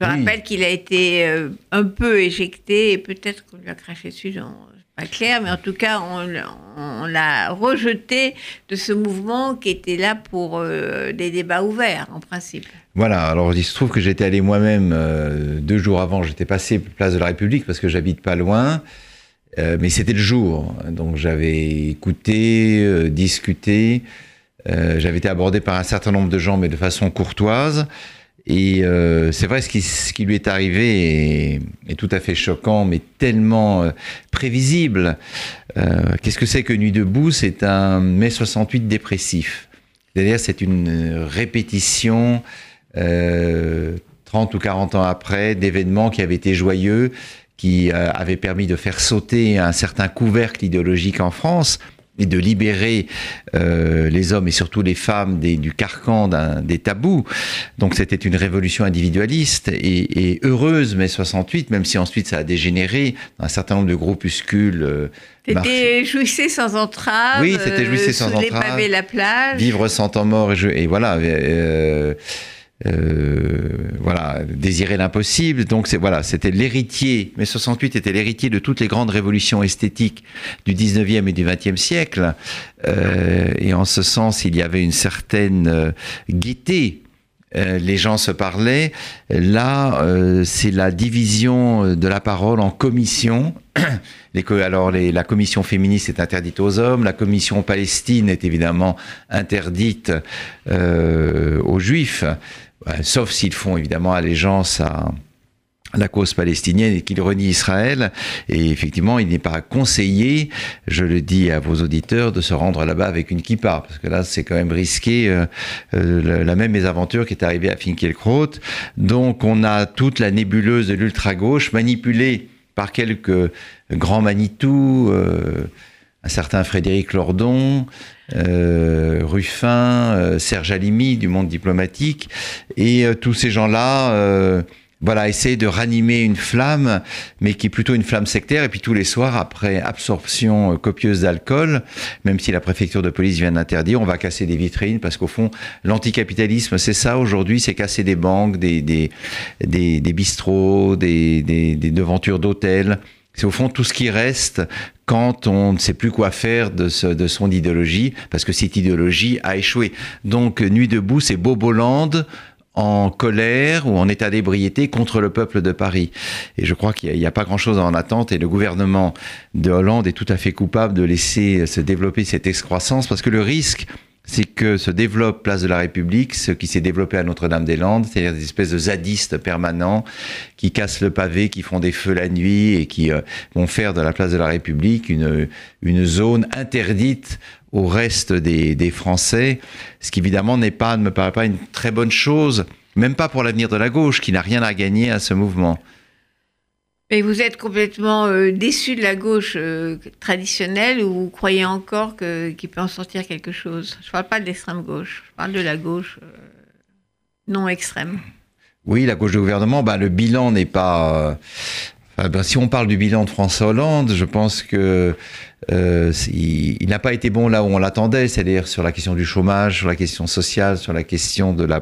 Je oui. rappelle qu'il a été un peu éjecté et peut-être qu'on lui a craché dessus dans pas clair, mais en tout cas, on, l'a rejeté de ce mouvement qui était là pour euh, des débats ouverts, en principe. Voilà, alors il se trouve que j'étais allé moi-même euh, deux jours avant, j'étais passé place de la République parce que j'habite pas loin, euh, mais c'était le jour, donc j'avais écouté, discuté, j'avais été abordé par un certain nombre de gens, mais de façon courtoise. Et euh, c'est vrai, ce qui, ce qui, lui est arrivé est, est, tout à fait choquant, mais tellement euh, prévisible. Euh, Qu'est-ce que c'est que Nuit debout? C'est un mai 68 dépressif. C'est-à-dire, c'est une répétition 30 ou 40 ans après d'événements qui avaient été joyeux, qui avaient permis de faire sauter un certain couvercle idéologique en France et de libérer euh, les hommes et surtout les femmes des, du carcan des tabous. Donc c'était une révolution individualiste et, et, heureuse, mai 68, même si ensuite ça a dégénéré dans un certain nombre de groupuscules. Euh, C'était jouissez sans entrave. Oui, c'était jouissez sans sous entrave. Les la plage. Vivre sans temps mort et, je, et voilà. Euh, voilà, désirer l'impossible. Donc c'est voilà, c'était l'héritier. Mais 68 était l'héritier de toutes les grandes révolutions esthétiques du 19e et du 20e siècle. Euh, et en ce sens, il y avait une certaine euh, gaieté. Euh, les gens se parlaient. Là, c'est la division de la parole en commissions. Les, alors, la commission féministe est interdite aux hommes, la commission palestine est évidemment interdite aux juifs sauf s'ils font évidemment allégeance à la cause palestinienne et qu'ils renient Israël. Et effectivement, il n'est pas conseillé, je le dis à vos auditeurs, de se rendre là-bas avec une kippa, parce que là, c'est quand même risqué euh, euh, la même mésaventure qui est arrivée à Finkielkraut. Donc, on a toute la nébuleuse de l'ultra-gauche manipulée par quelques grands Manitou, euh, un certain Frédéric Lordon, euh, Ruffin, euh, Serge Alimi du monde diplomatique, et euh, tous ces gens-là, euh, voilà, essayent de ranimer une flamme, mais qui est plutôt une flamme sectaire. Et puis tous les soirs, après absorption copieuse d'alcool, même si la préfecture de police vient d'interdire, on va casser des vitrines parce qu'au fond, l'anticapitalisme, c'est ça aujourd'hui, c'est casser des banques, des des des, des bistrots, des, des, des devantures d'hôtels. C'est au fond tout ce qui reste quand on ne sait plus quoi faire de, ce, de son idéologie, parce que cette idéologie a échoué. Donc Nuit debout, c'est Boboland en colère ou en état d'ébriété contre le peuple de Paris. Et je crois qu'il n'y a, a, pas grand-chose en attente et le gouvernement de Hollande est tout à fait coupable de laisser se développer cette excroissance parce que le risque, c'est que se développe Place de la République ce qui s'est développé à Notre-Dame-des-Landes, c'est-à-dire des espèces de zadistes permanents qui cassent le pavé, qui font des feux la nuit et qui euh, vont faire de la Place de la République une, une zone interdite au reste des, des Français, ce qui évidemment n'est pas, ne me paraît pas une très bonne chose, même pas pour l'avenir de la gauche, qui n'a rien à gagner à ce mouvement. Et vous êtes complètement euh, déçu de la gauche euh, traditionnelle ou vous croyez encore qu'il peut en sortir quelque chose? Je ne parle pas de l'extrême gauche, je parle de la gauche euh, non extrême. Oui, la gauche du gouvernement, bah, le bilan n'est pas... Ben, si on parle du bilan de François Hollande, je pense que il n'a pas été bon là où on l'attendait, c'est-à-dire sur la question du chômage, sur la question sociale, sur la question de la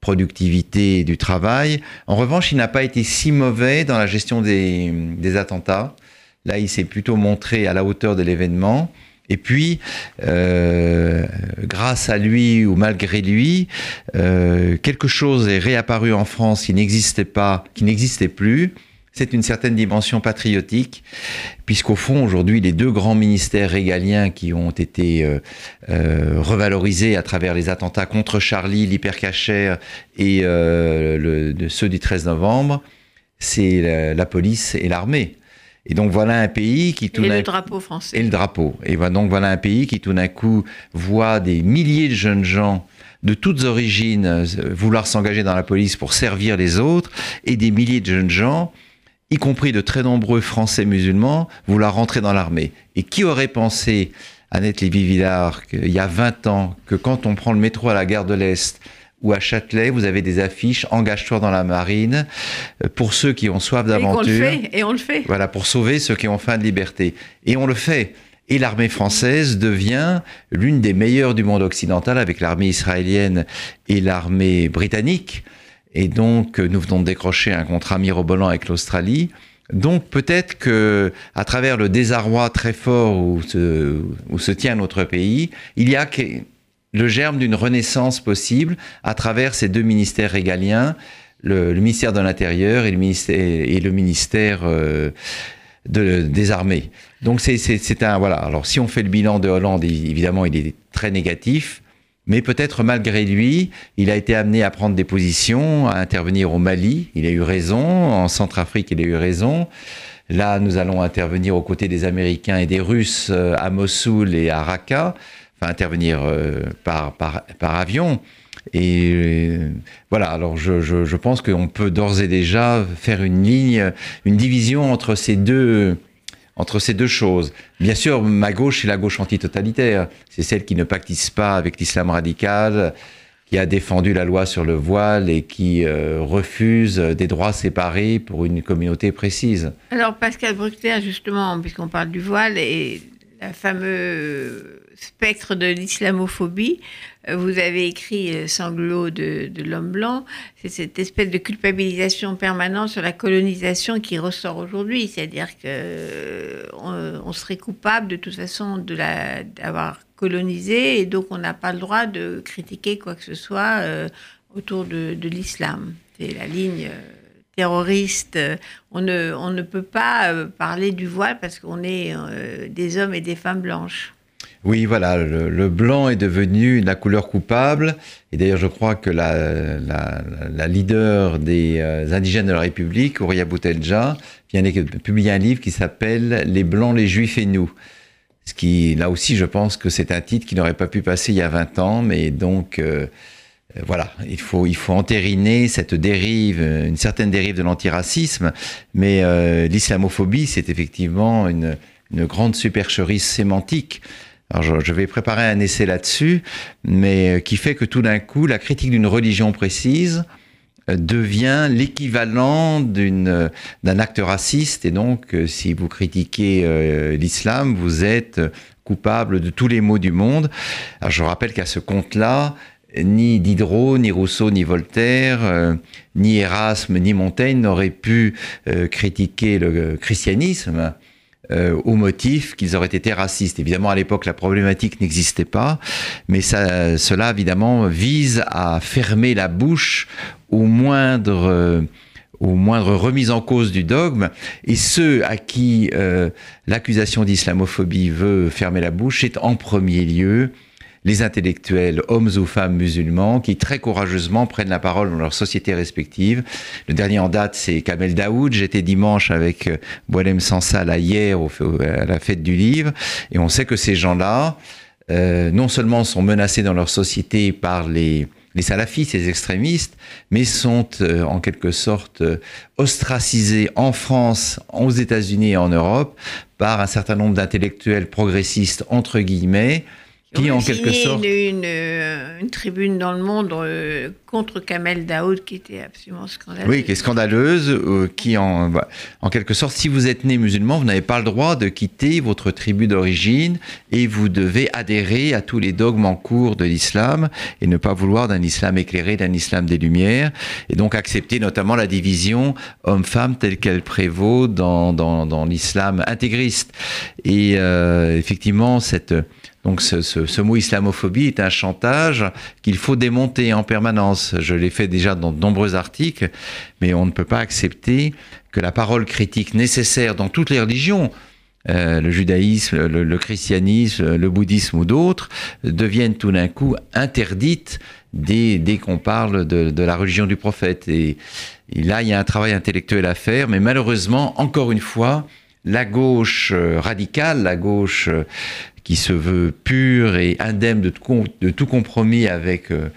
productivité du travail. En revanche, il n'a pas été si mauvais dans la gestion des, des attentats. Là, il s'est plutôt montré à la hauteur de l'événement. Et puis, euh, grâce à lui ou malgré lui, euh, quelque chose est réapparu en France qui n'existait pas, qui n'existait plus c'est une certaine dimension patriotique, puisqu'au fond, aujourd'hui, les deux grands ministères régaliens qui ont été euh, euh, revalorisés à travers les attentats contre Charlie, l'hypercachère et euh, le, ceux du 13 novembre, c'est la, la, police et l'armée. Et donc voilà un pays qui tout et le drapeau français. Et le drapeau. Et donc voilà un pays qui tout d'un coup voit des milliers de jeunes gens de toutes origines vouloir s'engager dans la police pour servir les autres et des milliers de jeunes gens y compris de très nombreux Français musulmans, vouloir rentrer dans l'armée. Et qui aurait pensé, Annette Lévy-Villard, qu'il y a 20 ans, que quand on prend le métro à la gare de l'Est, ou à Châtelet, vous avez des affiches engage-toi dans la marine euh, pour ceux qui ont soif d'aventure. Et on le fait. Voilà, pour sauver ceux qui ont faim de liberté. Et on le fait. Et l'armée française devient l'une des meilleures du monde occidental avec l'armée israélienne et l'armée britannique. Et donc, nous venons de décrocher un contrat mirobolant avec l'Australie. Donc peut-être que à travers le désarroi très fort où se, tient notre pays, il y a le germe d'une renaissance possible à travers ces deux ministères régaliens, le, ministère de l'Intérieur et le ministère, et le ministère euh, de, des Armées. Donc c'est un voilà. Alors si on fait le bilan de Hollande, évidemment, il est très négatif mais peut-être malgré lui, il a été amené à prendre des positions, à intervenir au Mali, il a eu raison, en Centrafrique, il a eu raison. Là, nous allons intervenir aux côtés des Américains et des Russes euh, à Mossoul et à Raqqa, enfin intervenir euh, par, par, par avion. Et euh, voilà, alors je, je, je pense qu'on peut d'ores et déjà faire une ligne, une division entre ces deux, entre ces deux choses. Bien sûr, ma gauche, c'est la gauche antitotalitaire. C'est celle qui ne pactise pas avec l'islam radical, qui a défendu la loi sur le voile et qui euh, refuse des droits séparés pour une communauté précise. Alors, Pascal Bruckner, justement, puisqu'on parle du voile et la fameux spectre de l'islamophobie, euh, vous avez écrit euh, Sanglot de, l'homme blanc, c'est cette espèce de culpabilisation permanente sur la colonisation qui ressort aujourd'hui, c'est-à-dire que euh, on, serait coupable de toute façon d'avoir colonisé et donc on n'a pas le droit de critiquer quoi que ce soit autour de, l'islam. C'est la ligne terroriste. On ne, on ne peut pas parler du voile parce qu'on est des hommes et des femmes blanches. Oui, voilà, le, blanc est devenu la couleur coupable. Et d'ailleurs, je crois que la, leader des euh, indigènes de la République, Ouria Boutelja, vient de publier un livre qui s'appelle Les Blancs, les Juifs et nous. Ce qui, là aussi, je pense que c'est un titre qui n'aurait pas pu passer il y a 20 ans, mais donc, euh, euh, voilà, il faut, il faut entériner cette dérive, une certaine dérive de l'antiracisme, mais l'islamophobie, c'est effectivement une, une grande supercherie sémantique. Alors je, vais préparer un essai là-dessus, mais euh, qui fait que tout d'un coup, la critique d'une religion précise euh, devient l'équivalent d'une euh, d'un acte raciste et donc si vous critiquez l'islam, vous êtes coupable de tous les maux du monde. Alors je rappelle qu'à ce compte-là, ni Diderot, ni Rousseau, ni Voltaire, ni Erasme, ni Montaigne n'auraient pu critiquer le christianisme euh, au motif qu'ils auraient été racistes. Évidemment, à l'époque, la problématique n'existait pas, mais ça, cela, évidemment, vise à fermer la bouche au moindre... Euh, aux moindres en cause du dogme, et ceux à qui euh, l'accusation d'islamophobie veut fermer la bouche, c'est en premier lieu les intellectuels, hommes ou femmes musulmans, qui très courageusement prennent la parole dans leurs sociétés respectives. Le dernier en date, c'est Kamel Daoud. J'étais dimanche avec Boalem Sansal hier à la fête du livre, et on sait que ces gens-là, euh, non seulement sont menacés dans leur société par les, les salafistes, les extrémistes, mais sont euh, en quelque sorte euh, ostracisés en France, aux États-Unis et en Europe par un certain nombre d'intellectuels progressistes, entre guillemets, qui en quelque sorte une, euh, une, tribune dans le monde euh, contre Kamel Daoud qui était absolument scandaleuse. Oui, qui est scandaleuse, euh, qui en, bah, en quelque sorte, si vous êtes né musulman, vous n'avez pas le droit de quitter votre tribu d'origine et vous devez adhérer à tous les dogmes en cours de l'islam et ne pas vouloir d'un islam éclairé, d'un islam des lumières et donc accepter notamment la division homme-femme telle qu'elle prévaut dans, dans, dans l'islam intégriste. Et effectivement, cette donc ce, mot islamophobie est un chantage qu'il faut démonter en permanence. Je l'ai fait déjà dans de nombreux articles, mais on ne peut pas accepter que la parole critique nécessaire dans toutes les religions, euh, le judaïsme, le, christianisme, le bouddhisme ou d'autres, devienne tout d'un coup interdite dès, qu'on parle de, la religion du prophète. et là, il y a un travail intellectuel à faire, mais malheureusement, encore une fois, la gauche euh, radicale, la gauche euh, qui se veut pure et indemne de tout, compromis avec euh,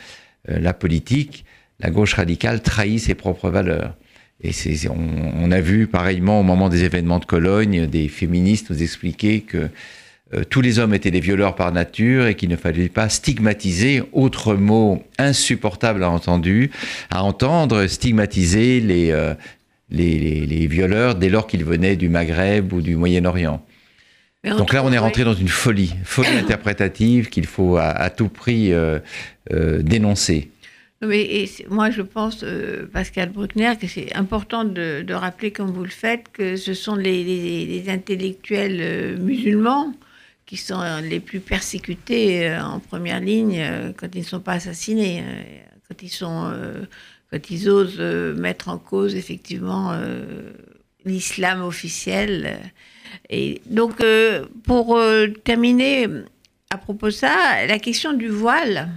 la politique, la gauche radicale trahit ses propres valeurs. Et on, on, a vu pareillement au moment des événements de Cologne, des féministes nous expliquer que tous les hommes étaient des violeurs par nature et qu'il ne fallait pas stigmatiser, autre mot insupportable à, à entendre, stigmatiser les, les, violeurs dès lors qu'ils venaient du Maghreb ou du Moyen-Orient. Donc là, on est rentré dans une folie, folie interprétative qu'il faut à, tout prix euh, euh, dénoncer. Mais moi, je pense, euh, Pascal Bruckner, que c'est important de, rappeler, comme vous le faites, que ce sont les, intellectuels musulmans qui sont les plus persécutés en première ligne quand ils ne sont pas assassinés, quand ils sont quand ils osent mettre en cause effectivement l'islam officiel. Et donc, euh, pour terminer, à propos de ça, la question du voile,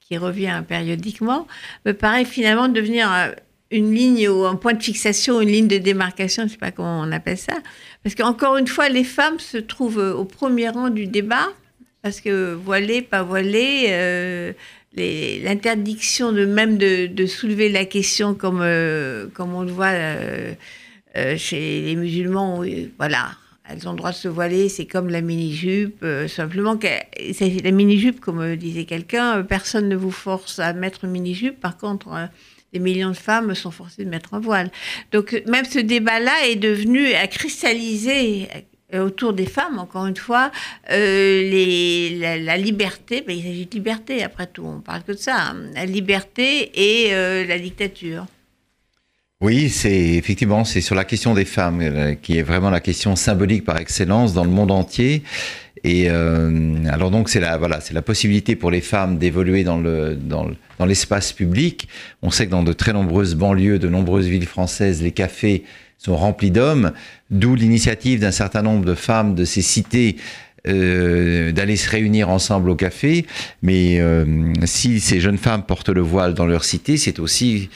qui revient périodiquement, me paraît finalement devenir une ligne ou un point de fixation, une ligne de démarcation, je ne sais pas comment on appelle ça. Parce qu'encore une fois, les femmes se trouvent au premier rang du débat, parce que voilées, pas voilées, l'interdiction de même de, soulever la question comme, euh, comme on le voit euh, euh, chez les musulmans, voilà, elles ont le droit de se voiler, c'est comme la mini-jupe, simplement que la mini-jupe, comme disait quelqu'un, personne ne vous force à mettre une mini-jupe, par contre, des millions de femmes sont forcées de mettre un voile. Donc même ce débat-là est devenu à cristalliser euh, autour des femmes, encore une fois, euh, la, liberté, ben, il s'agit de liberté après tout, on parle que de ça, hein. la liberté et euh, la dictature. Oui, c'est effectivement c'est sur la question des femmes qui est vraiment la question symbolique par excellence dans le monde entier. Et alors donc c'est la voilà c'est la possibilité pour les femmes d'évoluer dans le dans, dans l'espace public. On sait que dans de très nombreuses banlieues, de nombreuses villes françaises, les cafés sont remplis d'hommes, d'où l'initiative d'un certain nombre de femmes de ces cités euh, d'aller se réunir ensemble au café. Mais euh, si ces jeunes femmes portent le voile dans leur cité, c'est aussi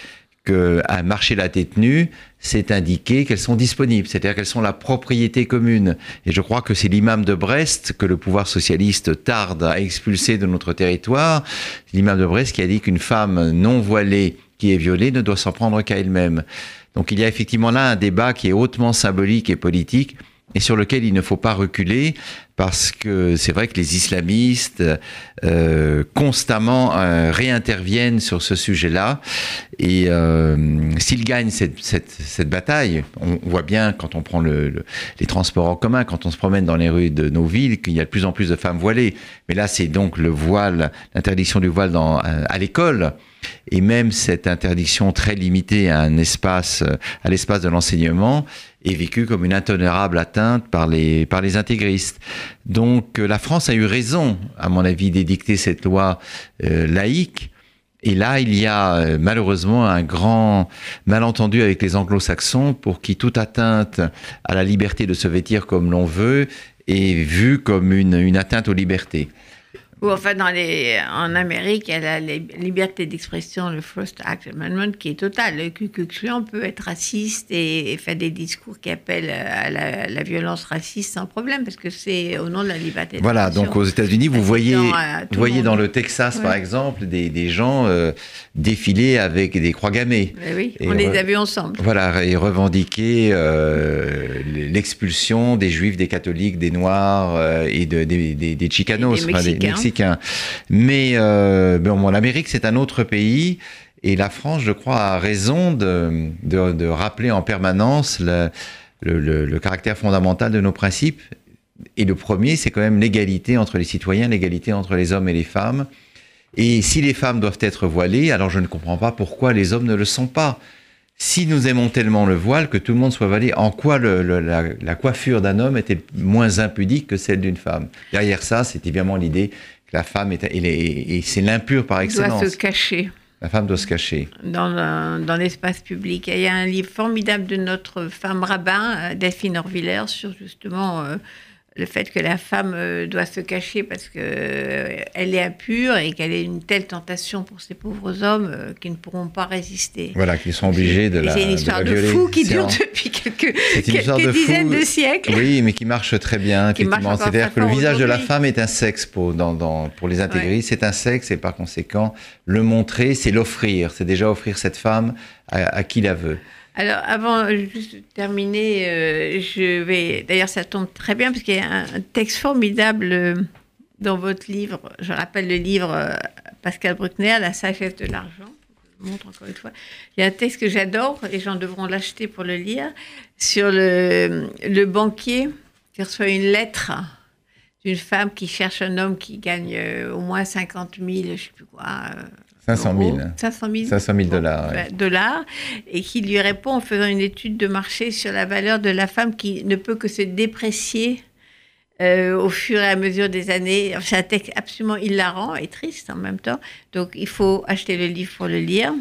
qu'à marcher la tête nue, c'est indiquer qu'elles sont disponibles, c'est-à-dire qu'elles sont la propriété commune. Et je crois que c'est l'imam de Brest que le pouvoir socialiste tarde à expulser de notre territoire, l'imam de Brest qui a dit qu'une femme non voilée qui est violée ne doit s'en prendre qu'à elle-même. Donc il y a effectivement là un débat qui est hautement symbolique et politique et sur lequel il ne faut pas reculer parce que c'est vrai que les islamistes euh, constamment euh, réinterviennent sur ce sujet-là et euh, s'ils gagnent cette, cette, cette, bataille, on voit bien quand on prend le, les transports en commun, quand on se promène dans les rues de nos villes, qu'il y a de plus en plus de femmes voilées. Mais là, c'est donc le voile, l'interdiction du voile dans, à l'école et même cette interdiction très limitée à un espace, à l'espace de l'enseignement, est vécue comme une intolérable atteinte par les, par les intégristes. Donc euh, la France a eu raison, à mon avis, d'édicter cette loi euh, laïque. Et là, il y a euh, malheureusement un grand malentendu avec les anglo-saxons pour qui toute atteinte à la liberté de se vêtir comme l'on veut est vue comme une, une atteinte aux libertés. Ou enfin, dans les, en Amérique, il y a la, liberté d'expression, le First Act Amendment, qui est total. Le Ku Klux Klan peut être raciste et, faire des discours qui appellent à la, violence raciste sans problème, parce que c'est au nom de la liberté Voilà, donc aux États-Unis, vous voyez, vous voyez dans le Texas, par exemple, des, des gens euh, défiler avec des croix gammées. oui, on les a vus ensemble. Voilà, et revendiquer euh, l'expulsion des Juifs, des catholiques, des Noirs euh, et de, des, des, des Chicanos, des Mexicains. Mais euh, bon, l'Amérique, c'est un autre pays. Et la France, je crois, a raison de, rappeler en permanence le, caractère fondamental de nos principes. Et le premier, c'est quand même l'égalité entre les citoyens, l'égalité entre les hommes et les femmes. Et si les femmes doivent être voilées, alors je ne comprends pas pourquoi les hommes ne le sont pas. Si nous aimons tellement le voile, que tout le monde soit voilé, en quoi la, coiffure d'un homme était moins impudique que celle d'une femme? Derrière ça, c'est évidemment l'idée la femme est, et c'est l'impur par excellence. Doit se cacher. La femme doit se cacher. Dans, dans l'espace public. il y a un livre formidable de notre femme rabbin, euh, Delphine Orviller, sur justement euh, le fait que la femme euh, doit se cacher parce qu'elle euh, elle est impure et qu'elle est une telle tentation pour ces pauvres hommes euh, qui ne pourront pas résister. Voilà, qu'ils sont obligés de la C'est une histoire de, fou qui dure depuis quelques, dizaines de siècles. Oui, mais qui marche très bien, effectivement. C'est-à-dire que le visage de la femme est un sexe pour, dans, pour les intégristes, c'est un sexe et par conséquent, le montrer, c'est l'offrir. C'est déjà offrir cette femme à qui la veut. Alors, avant juste de terminer, euh, je vais. D'ailleurs, ça tombe très bien parce qu'il y a un texte formidable euh, dans votre livre. Je rappelle le livre euh, Pascal Bruckner, La sagesse de l'argent. Je montre encore une fois. Il y a un texte que j'adore, les gens devront l'acheter pour le lire, sur le, le banquier qui reçoit une lettre d'une femme qui cherche un homme qui gagne au moins 50 000, je ne sais plus quoi 500 000. 500 000, 500 000 dollars. dollars. Et qui lui répond en faisant une étude de marché sur la valeur de la femme qui ne peut que se déprécier euh, au fur et à mesure des années. C'est un texte absolument hilarant et triste en même temps. Donc il faut acheter le livre pour le lire.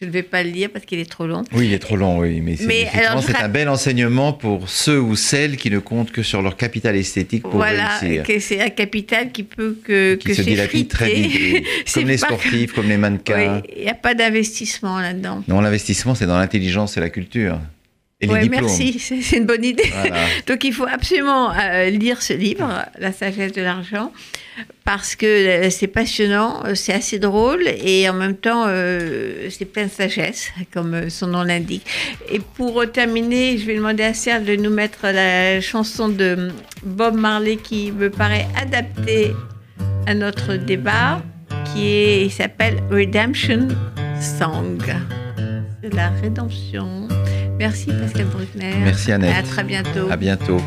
Je ne vais pas le lire parce qu'il est trop long. Oui, il est trop long, oui. Mais c'est un bel enseignement pour ceux ou celles qui ne comptent que sur leur capital esthétique pour voilà, réussir. Voilà, c'est un capital qui peut que, qui se dilapide très vite, comme les sportifs, comme les mannequins. il n'y a pas d'investissement là-dedans. Non, l'investissement, c'est dans l'intelligence et la culture. Oui, merci, c'est une bonne idée. Donc il faut absolument euh, lire ce livre, La sagesse de l'argent, parce que euh, c'est passionnant, euh, c'est assez drôle et en même temps c'est plein de sagesse, comme son nom l'indique. Et pour terminer, je vais demander à Serge de nous mettre la chanson de Bob Marley qui me paraît adaptée à notre débat, qui est, s'appelle Redemption Song. La rédemption. Merci Pascal Bruckner. Merci Annette. à très bientôt. À bientôt.